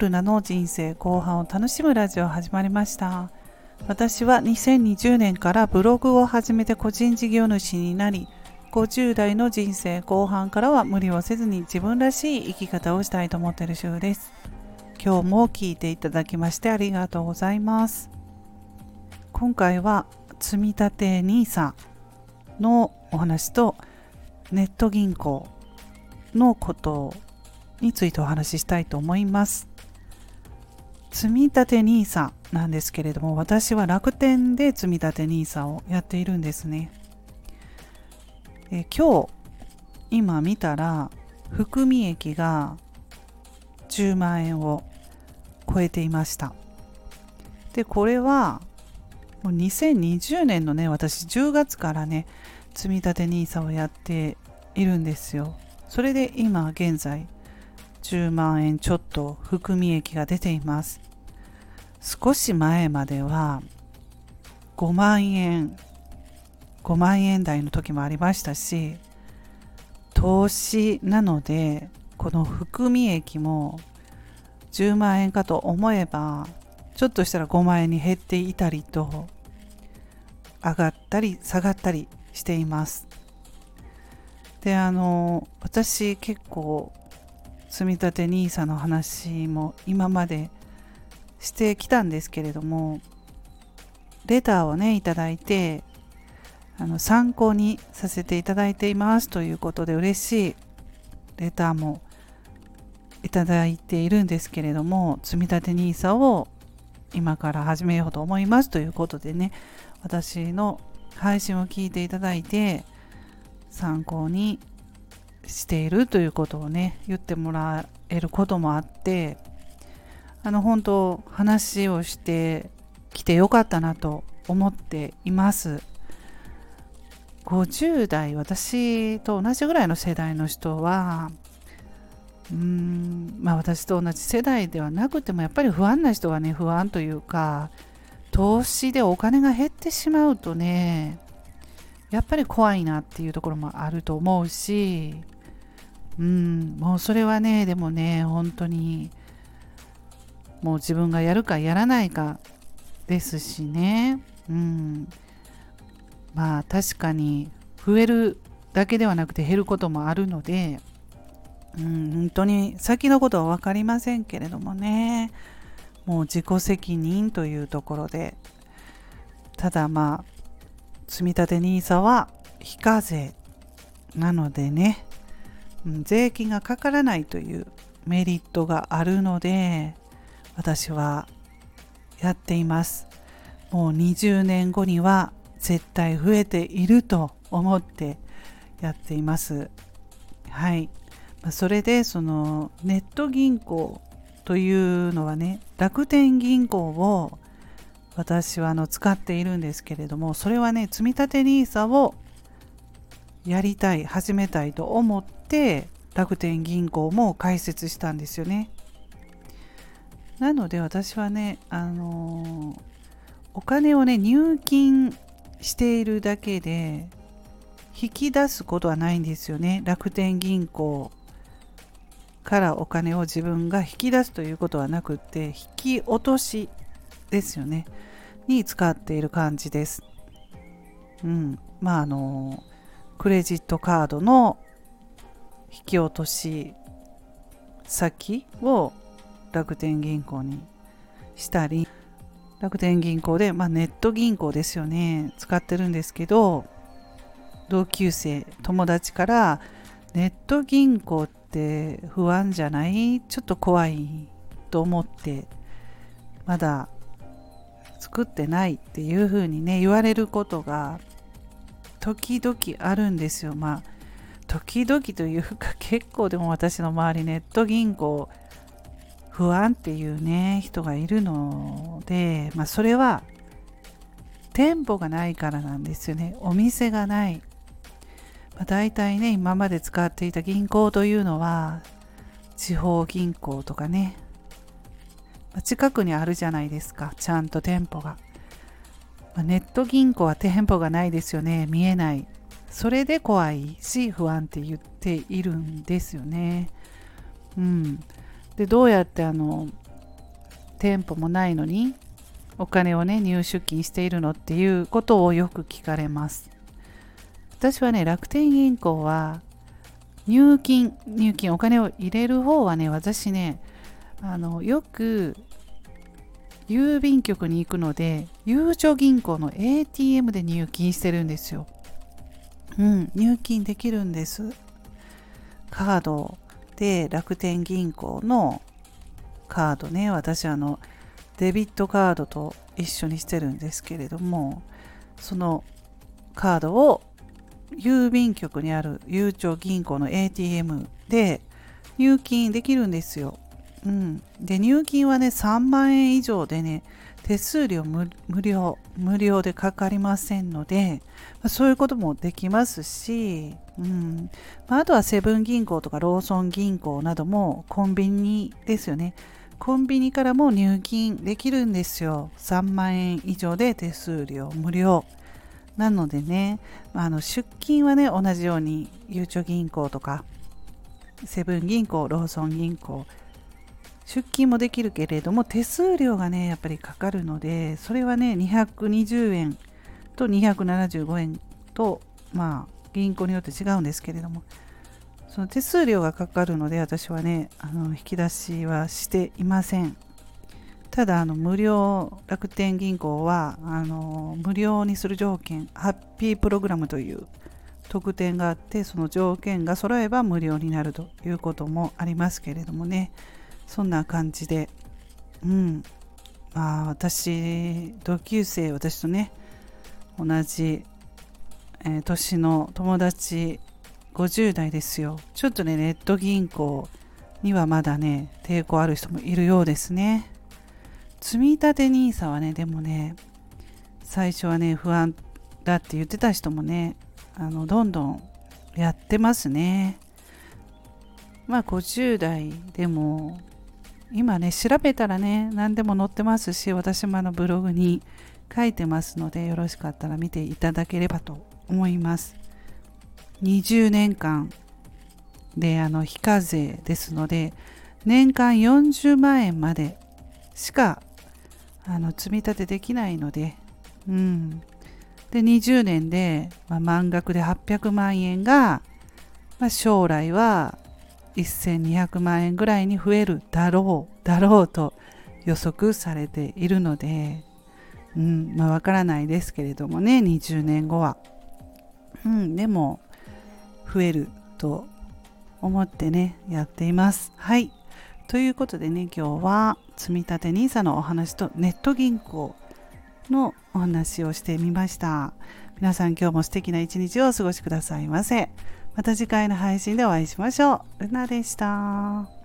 ルナの人生後半を楽しむラジオ始まりました。私は2020年からブログを始めて個人事業主になり50代の人生後半からは無理をせずに自分らしい生き方をしたいと思っている主婦です。今日も聞いていただきましてありがとうございます。今回は積立 NISA のお話とネット銀行のことについてお話ししたいと思います。積立 NISA なんですけれども、私は楽天で積立 NISA をやっているんですね。え今日、今見たら、含み益が10万円を超えていました。で、これは、もう2020年のね、私10月からね、積立 NISA をやっているんですよ。それで今現在10万円ちょっと含み益が出ています。少し前までは5万円、5万円台の時もありましたし、投資なのでこの含み益も10万円かと思えばちょっとしたら5万円に減っていたりと上がったり下がったりしています。であの私結構積立 NISA の話も今までしてきたんですけれどもレターをねいただいてあの参考にさせていただいていますということで嬉しいレターもいただいているんですけれども積立 NISA を今から始めようと思いますということでね私の配信を聞いていただいて参考にしているということをね言ってもらえることもあってあの本当話をしてきてよかったなと思っています。50代私と同じぐらいの世代の人はうーんまあ私と同じ世代ではなくてもやっぱり不安な人はね不安というか投資でお金が減ってしまうとねやっぱり怖いなっていうところもあると思うしうんもうそれはねでもね本当にもう自分がやるかやらないかですしね。うん。まあ確かに増えるだけではなくて減ることもあるので、うん、本当に先のことは分かりませんけれどもね。もう自己責任というところで。ただまあ積立 NISA は非課税なのでね。税金がかからないというメリットがあるので私はやっています。もう20年後には絶対増えていると思ってやっています。はい。それでそのネット銀行というのはね楽天銀行を私はあの使っているんですけれどもそれはね積立 NISA をやりたい始めたいと思って楽天銀行も開設したんですよね。なので私はねあのー、お金をね入金しているだけで引き出すことはないんですよね。楽天銀行からお金を自分が引き出すということはなくって引き落としですよね。に使っている感じです。うん。まああのクレジットカードの引き落とし先を楽天銀行にしたり楽天銀行で、まあ、ネット銀行ですよね。使ってるんですけど同級生友達からネット銀行って不安じゃない？ちょっと怖いと思ってまだ作ってないっていうふうにね言われることが時々あるんですよ。まあ、時々というか 結構でも私の周りネット銀行不安っていうね、人がいるので、まあそれは店舗がないからなんですよね。お店がない。まあ、大体ね、今まで使っていた銀行というのは地方銀行とかね、ま、近くにあるじゃないですか、ちゃんと店舗が。ネット銀行は店舗がないですよね。見えない。それで怖いし不安って言っているんですよね。うん。で、どうやってあの店舗もないのにお金をね入出金しているのっていうことをよく聞かれます私はね楽天銀行は入金入金お金を入れる方はね私ねあのよく郵便局に行くのでゆうちょ銀行の ATM で入金してるんですよ。うん入金できるんです。カード。で楽天銀行のカードね。私あのデビットカードと一緒にしてるんですけれどもそのカードを郵便局にあるゆうちょ銀行の ATM で入金できるんですよ。うん、で入金はね3万円以上でね手数料無料無料でかかりませんので、そういうこともできますし、うん。まあ、あとはセブン銀行とかローソン銀行などもコンビニですよね。コンビニからも入金できるんですよ。3万円以上で手数料無料。なのでね、あの出金はね、同じようにゆうちょ銀行とか、セブン銀行、ローソン銀行、出金もできるけれども、手数料がね、やっぱりかかるので、それはね、220円と275円と、まあ、銀行によって違うんですけれども、その手数料がかかるので、私はね、あの引き出しはしていません。ただあの無料楽天銀行はあの無料にする条件ハッピープログラムという特典があってその条件が揃えば無料になるということもありますけれどもねそんな感じで。うん。まあ私同級生私とね同じ、えー、年の友達50代ですよ。ちょっとねネット銀行にはまだね抵抗ある人もいるようですね。積立 NISA はねでもね最初はね不安だって言ってた人もねあのどんどんやってますね。まあ50代でも今ね調べたらね何でも載ってますし私もあのブログに書いてますのでよろしかったら見ていただければと思います20年間であの非課税ですので年間40万円までしかあの積み立てできないので、うん。で、20年で、まあ、満額で800万円が、まあ、将来は1200万円ぐらいに増えるだろう、だろうと予測されているので、うん、まあ、わからないですけれどもね、20年後は。うん、でも、増えると思ってね、やっています。はい。ということでね、今日は積立 NISA のお話とネット銀行のお話をしてみました。皆さん今日も素敵な一日をお過ごしくださいませ。また次回の配信でお会いしましょう。ルナでした。